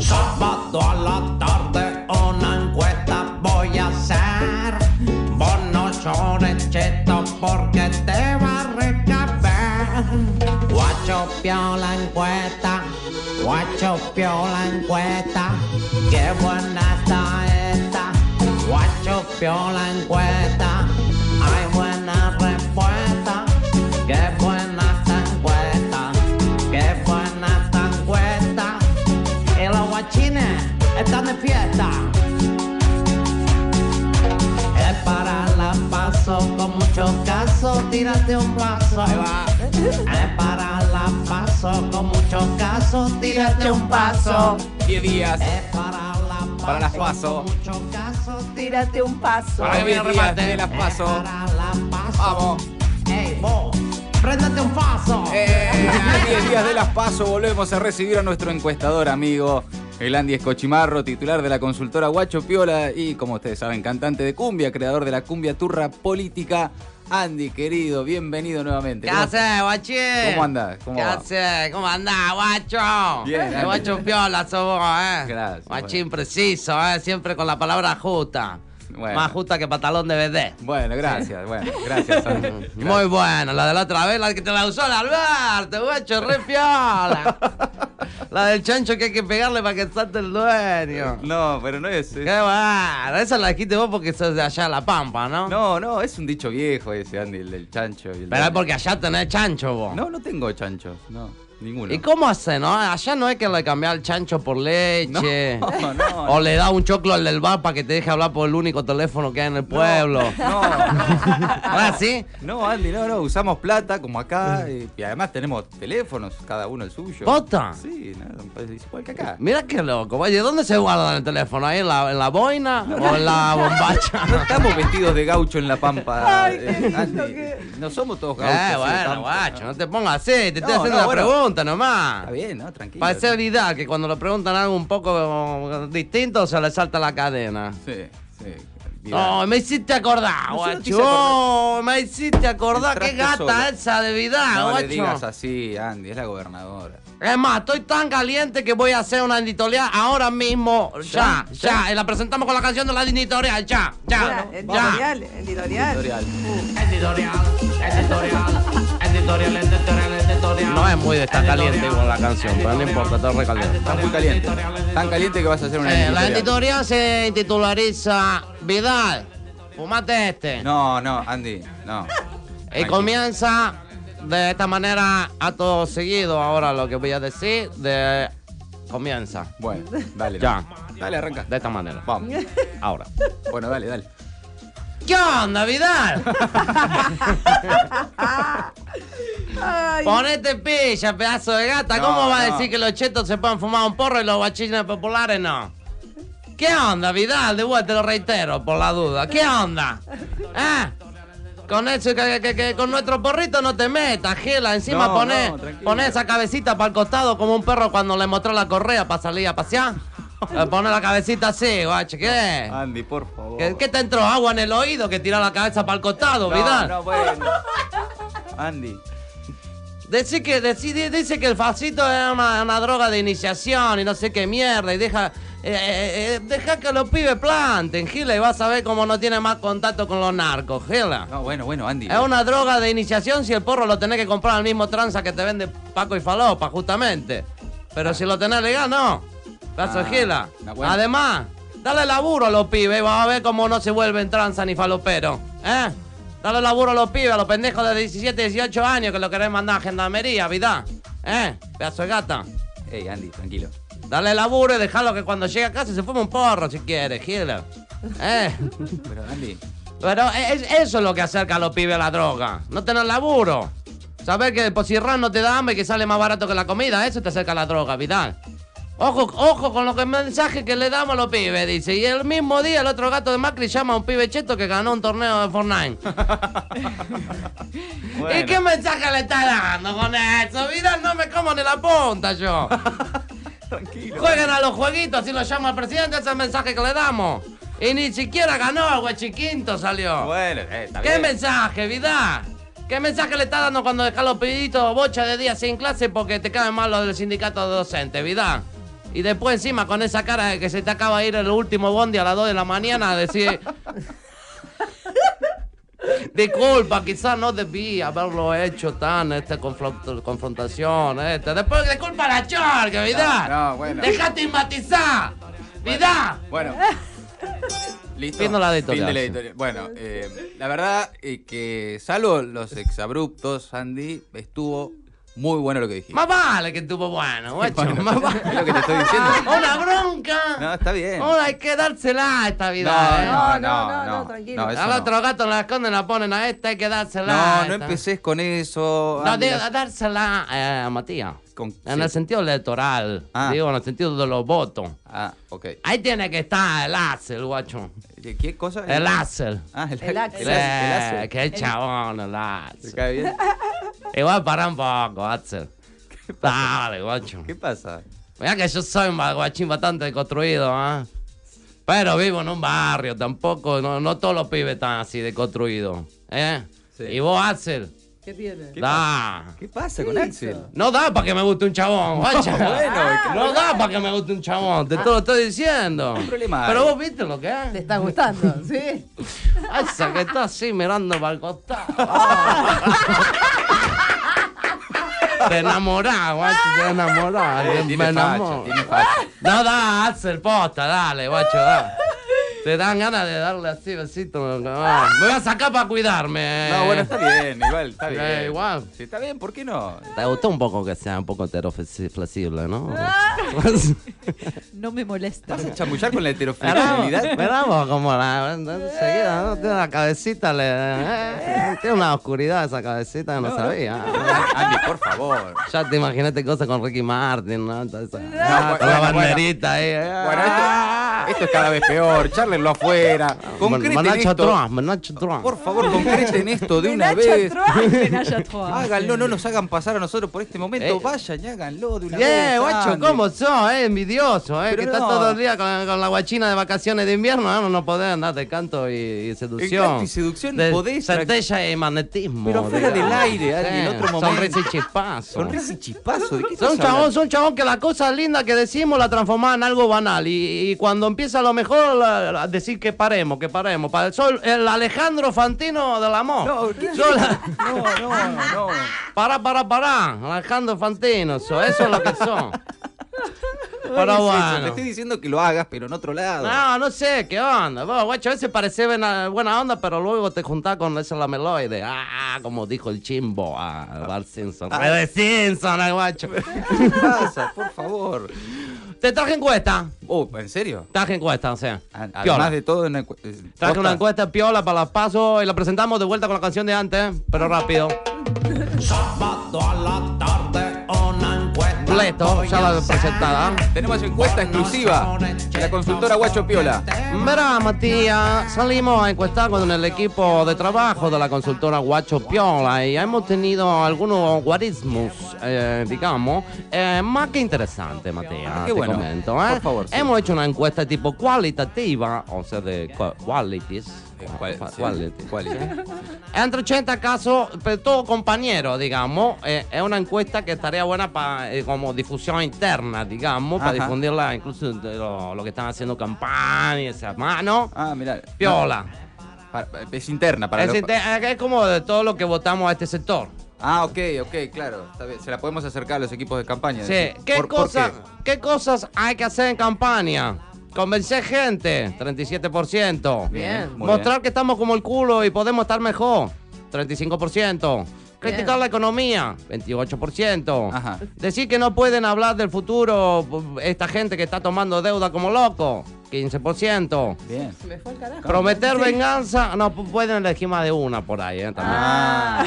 Sábado a la tarde una encuesta voy a hacer. Vos no llores, cheto, porque te va a recabar. Guacho pio la encuesta, guacho pio la encuesta. Qué buena está esta, guacho pio la encuesta. Están de fiesta. Es para la paso con mucho caso, tírate un paso. Ahí va. Es para la paso con mucho caso, tírate un paso. 10 días. Es para la paso Para las paso. con mucho caso, Tírate un paso. Para que viene el remate de las es paso. para la paso. Vamos. Ey, vos, préndete un paso. Eh, 10 días de las paso volvemos a recibir a nuestro encuestador amigo. El Andy Escochimarro, titular de la consultora Guacho Piola y, como ustedes saben, cantante de cumbia, creador de la cumbia turra política. Andy, querido, bienvenido nuevamente. ¿Qué ¿Cómo- haces, guachín? ¿Cómo andás? ¿Cómo ¿Qué haces? ¿Cómo andás, guacho? Bien, El Andy. guacho piola sos vos, eh. Gracias, Guachín preciso, eh. Siempre con la palabra justa. Bueno. Más justa que pantalón de BD. Bueno, gracias, bueno, gracias, Andy. Gracias. Muy bueno, la de la otra vez, la que te la usó el Alberto, guacho, re piola. la del chancho que hay que pegarle para que salte el dueño. No, pero no es. Qué bueno, esa la dijiste vos porque sos de allá La Pampa, ¿no? No, no, es un dicho viejo ese, Andy, el del chancho. y el Pero es porque allá tenés chancho vos. No, no tengo chanchos, no, ninguno. ¿Y cómo hace, no? Allá no es que le cambia el chancho por leche. No, no. O le da un choclo al del bar para que te deje hablar por el único teléfono que hay en el pueblo. No, ¿Ah, sí? no, Andy, no, no, usamos plata como acá y, y además tenemos teléfonos, cada uno el suyo. ¿Posta? Sí, no, es igual que acá. Mira qué loco. Oye, ¿dónde se guarda el teléfono? ¿Ahí en la, en la boina o en la bombacha? No estamos vestidos de gaucho en la pampa, Ay, eh, qué Andy. que- No somos todos gauchos. Eh, así de bueno, guacho, ¿no? te pongas así. Te estoy haciendo una bueno. pregunta nomás. Está bien, ¿no? Tranquilo. Parece Vidal que cuando le preguntan algo un poco distinto se le salta la cadena. Sí, sí. Oh, me hiciste acordar, No, no guacho. hice acordar. Oh, me hiciste acordar. Qué gata solo. esa de Vidal, no guacho. le digas así, Andy, es la gobernadora. Es más, estoy tan caliente que voy a hacer una editorial ahora mismo. Ya, ¿Ya? ya. Y la presentamos con la canción de la editorial. Ya, Mira, ya. editorial, editorial. Editorial. Editorial, editorial, editorial, editorial, editorial. No es muy de estar caliente con la canción, pero no importa, está recaliente. Está muy caliente. Tan caliente que vas a hacer una Eh, la editorial. se titulariza Vidal. Fumate este. No, no, Andy, no. Y comienza de esta manera, acto seguido, ahora lo que voy a decir, de... Comienza. Bueno, dale. Ya. Dale, arranca. De esta manera. Vamos. Ahora. Bueno, dale, dale. ¿Qué onda, Vidal? Ay, Ponete pilla, pedazo de gata. ¿Cómo No, va a no. decir que los chetos se pueden fumar un porro y los guachines populares no? ¿Qué onda, Vidal? De vuelta te lo reitero, por la duda. ¿Qué onda? ¿Eh? Con eso, que, que- que con nuestro porrito no te metas, Gila. Encima No, poné, poné esa cabecita para el costado como un perro cuando le mostró la correa para salir a pasear. Le pone la cabecita así, guache. ¿Qué? Andy, por favor. ¿Qué, qué te entró agua en el oído que tira la cabeza para el costado, no, Vidal? No, bueno. Andy. Dice que, decí- di- dice que el facito es una, una droga de iniciación y no sé qué mierda y deja, eh, eh, eh, deja que los pibes planten, Gila, y vas a ver cómo no tiene más contacto con los narcos, Gila. No, bueno, bueno, Andy. Es una droga de iniciación si el porro lo tenés que comprar al mismo tranza que te vende Paco y Falopa, justamente. Pero si lo tenés legal, no. Pedazo de Ah, Gila. bueno. Además, dale laburo a los pibes y vas a ver cómo no se vuelven tranza ni falopero. ¿Eh? Dale laburo a los pibes, a los pendejos de 17, 18 años que lo querés mandar a gendarmería, vida. ¿Eh? Pedazo de gata. Ey, Andy, tranquilo. Dale laburo y dejalo que cuando llegue a casa se fume un porro si quiere, Gila. ¿Eh? Pero, Andy. Pero es, eso es lo que acerca a los pibes a la droga. No tener laburo. Saber que el posirrán no te da hambre y que sale más barato que la comida. Eso te acerca a la droga, Vidal. Ojo, ojo con lo que mensaje que le damos a los pibes, dice. Y el mismo día el otro gato de Macri llama a un pibe cheto que ganó un torneo de Fortnite. Bueno. ¿Y qué mensaje le está dando con eso? Vidal, no me como ni la punta yo. Tranquilo. Jueguen a los jueguitos, así lo llama el presidente, ese es el mensaje que le damos. Y ni siquiera ganó, el Huechiquinto salió. Bueno, eh, está ¿Qué bien. mensaje, Vidal? ¿Qué mensaje le está dando cuando dejas los pibitos bocha de día sin clase porque te caen mal los del sindicato de docentes, vida? Y después encima con esa cara de que se te acaba de ir el último bondi a las 2 de la mañana a decir... Disculpa, quizás no debí haberlo hecho tan, esta confront- confrontación, este. Después disculpa la charca, vida. No, no, bueno. Dejate matizar, vida. Bueno. Listo. Fin de la editorial, Fin de la editorial. Bueno, eh, la verdad es que, salvo los exabruptos, Andy, estuvo muy bueno lo que dijiste. Más vale que estuvo bueno, guacho. Bueno, más es vale. lo que te estoy diciendo. Una bronca. No, está bien. Ahora hay que dársela a esta No, vida. ¿eh? no, No, no, no, no, no, tranquilo. Al no. otro gato la esconden, la ponen a esta, hay que dársela. No, no esta. empeces con eso. No, digo, dársela eh, a Matías. con- En sí. el sentido electoral. Ah. Digo, en el sentido de los votos. Ah, ok. Ahí tiene que estar el Axel, guacho. ¿Qué- ¿Qué cosa? El Axel. Ah, el, El Axel. el Axel, el Axel. Eh, Qué chabón el ¿Te Axel. cae bien? Igual para un poco, Axel. Dale, guacho. ¿Qué pasa? Mira que yo soy un guachín bastante construido, ¿ah? Pero vivo en un barrio, tampoco, no, no todos los pibes están así de construidos, ¿eh? Sí. Y vos, Axel, ¿Qué tiene? ¿Qué da. ¿Qué pasa con ¿Qué Axel? hizo? No da para que me guste un chabón, guacha. bueno, es que no da para que me guste un chabón, te lo estoy diciendo. ¿Qué problema Pero vos viste lo que es. ¿Te está gustando? ¿Sí? Esa que está así mirando para el costado. Te enamorás, guacho, te enamorás. Eh, me tiene facha, enamoro. tiene facha. No, da, Axel, posta, dale, guacho, da. Te dan ganas de darle así besito. Me voy a sacar para cuidarme. No, bueno, está bien, igual, está bien. Eh, igual. Sí, está bien, ¿por qué no? Te gustó un poco que sea un poco heteroflexible, ¿no? No me molesta. ¿Vas a chamullar con la heteroflexibilidad? verá vos como la. Enseguida, ¿no? Tiene una cabecita, le, eh, tiene una oscuridad esa cabecita no, sabía. Andy, por favor. Ya te imaginaste cosas con Ricky Martin, ¿no? Bueno, con la bueno, banderita ahí. eh. Bueno, esto, esto es cada vez peor. Charlenlo afuera. Concreten Menacho esto. Trump, Menacho Trump. Por favor, concreten esto de una Menacho vez. Háganlo, no nos hagan pasar a nosotros por este momento. Eh. Vayan y háganlo de una vez. Guacho. ¿cómo sos, eh? Envidioso, eh. Pero que estás todo el día con, con la guachina de vacaciones de invierno, ¿eh? No, no podés andar de canto y, y seducción. canto y seducción de podés, Certeza y magnetismo. Pero fuera digamos. del aire, Andy, en otro momento. Sonrisa y chispazo. Sonrisa y chispazo. ¿De qué Son chabón, son chabón que las cosas lindas que decimos la transformamos en algo banal. Y, y cuando empieza lo mejor, la- decir que paremos, que paremos. Pa- Soy el Alejandro Fantino del amor. No, ¿qué- Soy la- No, no, no. Para, para, para. Alejandro Fantino, so- eso es lo que son. Pero bueno. Te estoy diciendo que lo hagas, pero en otro lado. No, no sé, ¿qué onda? Vos, guacho, a veces parece buena, buena onda, pero luego te juntás con esa lameloide. Ah, como dijo el chimbo a Bart Simpson. Ah. Red Simpson, el guacho. ¿Qué pasa? Por favor. Te traje encuesta. Oh, ¿en serio? Traje encuesta, o sea. A- piola. Además de todo, una eh, Traje una encuesta piola para las pasos y la presentamos de vuelta con la canción de antes, pero rápido. Sábado a la tarde. Completo, ya la presentada. Tenemos encuesta exclusiva de la consultora Guacho Piola. Verá, Matías, salimos a encuestar con el equipo de trabajo de la consultora Guacho Piola y hemos tenido algunos guarismos, eh, digamos, eh, más que interesantes, Matías. Ah, qué bueno. comento, ¿eh? Por favor, sí. Hemos hecho una encuesta tipo cualitativa, o sea, de qua- qualities. Eh, cual- Qua- sí, qualities. quality. Entre 80 casos, pero todo compañero, digamos. eh, es una encuesta que estaría buena para como difusión interna, digamos, para difundirla incluso de lo, lo que están haciendo campaña y esas manos. Ah, mira. Piola. Para- es interna para es, los- inter- es como de todo lo que votamos a este sector. Ah, ok, ok, claro. Está bien. Se la podemos acercar a los equipos de campaña. Sí. ¿Qué, ¿Por- qué cosas hay que hacer en campaña? Convencer gente, 37%. Bien. Muy Mostrar que estamos como el culo y podemos estar mejor, 35%. Criticar Bien. la economía, 28%. Ajá. Decir que no pueden hablar del futuro esta gente que está tomando deuda como loco, 15%. Bien. Se me fue el carajo. Prometer Sí. venganza, no, pu- pueden elegir más de una por ahí, ¿eh? También. Ah.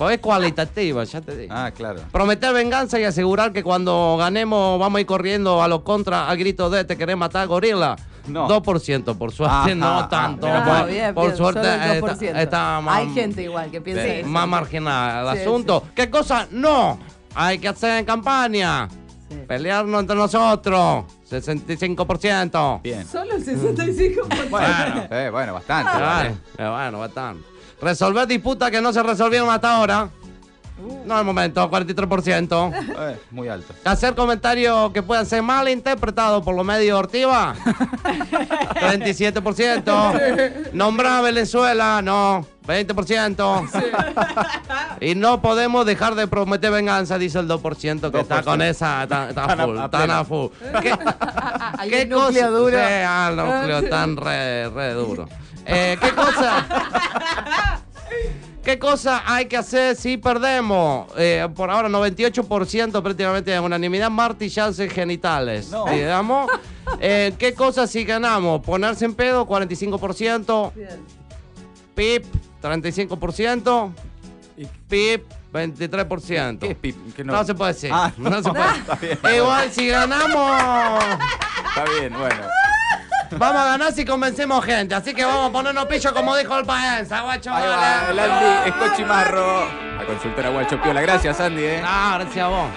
Pues es cualitativa, ya te digo. Ah, claro. Prometer venganza y asegurar que cuando ganemos vamos a ir corriendo a los contras al grito de te querés matar gorila. No. 2%, por suerte, Ajá, no ah, tanto. mira, Por- Ah, bien, por bien, suerte solo el está, 2%. está más, Hay gente igual que piensa Sí, eso. más marginal el Sí, asunto. sí. ¿Qué cosa no hay que hacer en campaña? Sí. Pelearnos entre nosotros, 65%. Bien. Solo el 65%. Bueno, eh, bueno, bastante. Claro, vale. eh, bueno, bastante. Resolver disputas que no se resolvieron hasta ahora. No el momento, 43%. Eh, muy alto. Hacer comentarios que puedan ser mal interpretados por los medios Ortiva. 37%. Nombrar a Venezuela, no. 20%. Y no podemos dejar de prometer venganza, dice el 2% que está 2%. con esa, está, está Tan a- full, a tan pleno. a full. ¿Qué, cosa- duro. Sí, ah, núcleo tan re, re duro. Eh, ¿Qué cosa? ¿Qué cosa hay que hacer si perdemos? Eh, por ahora 98% prácticamente de unanimidad, martillarse genitales. No. Digamos. Eh, ¿Qué cosa si ganamos? Ponerse en pedo, 45%. Bien. PIP, 35%. PIP, 23%. ¿Qué es pip? ¿Qué no? se puede decir. Ah, no se puede. Igual si ganamos, Está bien, bueno. Vamos a ganar si convencemos gente. Así que vamos a ponernos pillo como dijo el país. Guacho, Ahí va, el Andy Escochimarro. La consultora Guacho Piola. Gracias, Andy. eh. Ah, gracias a vos.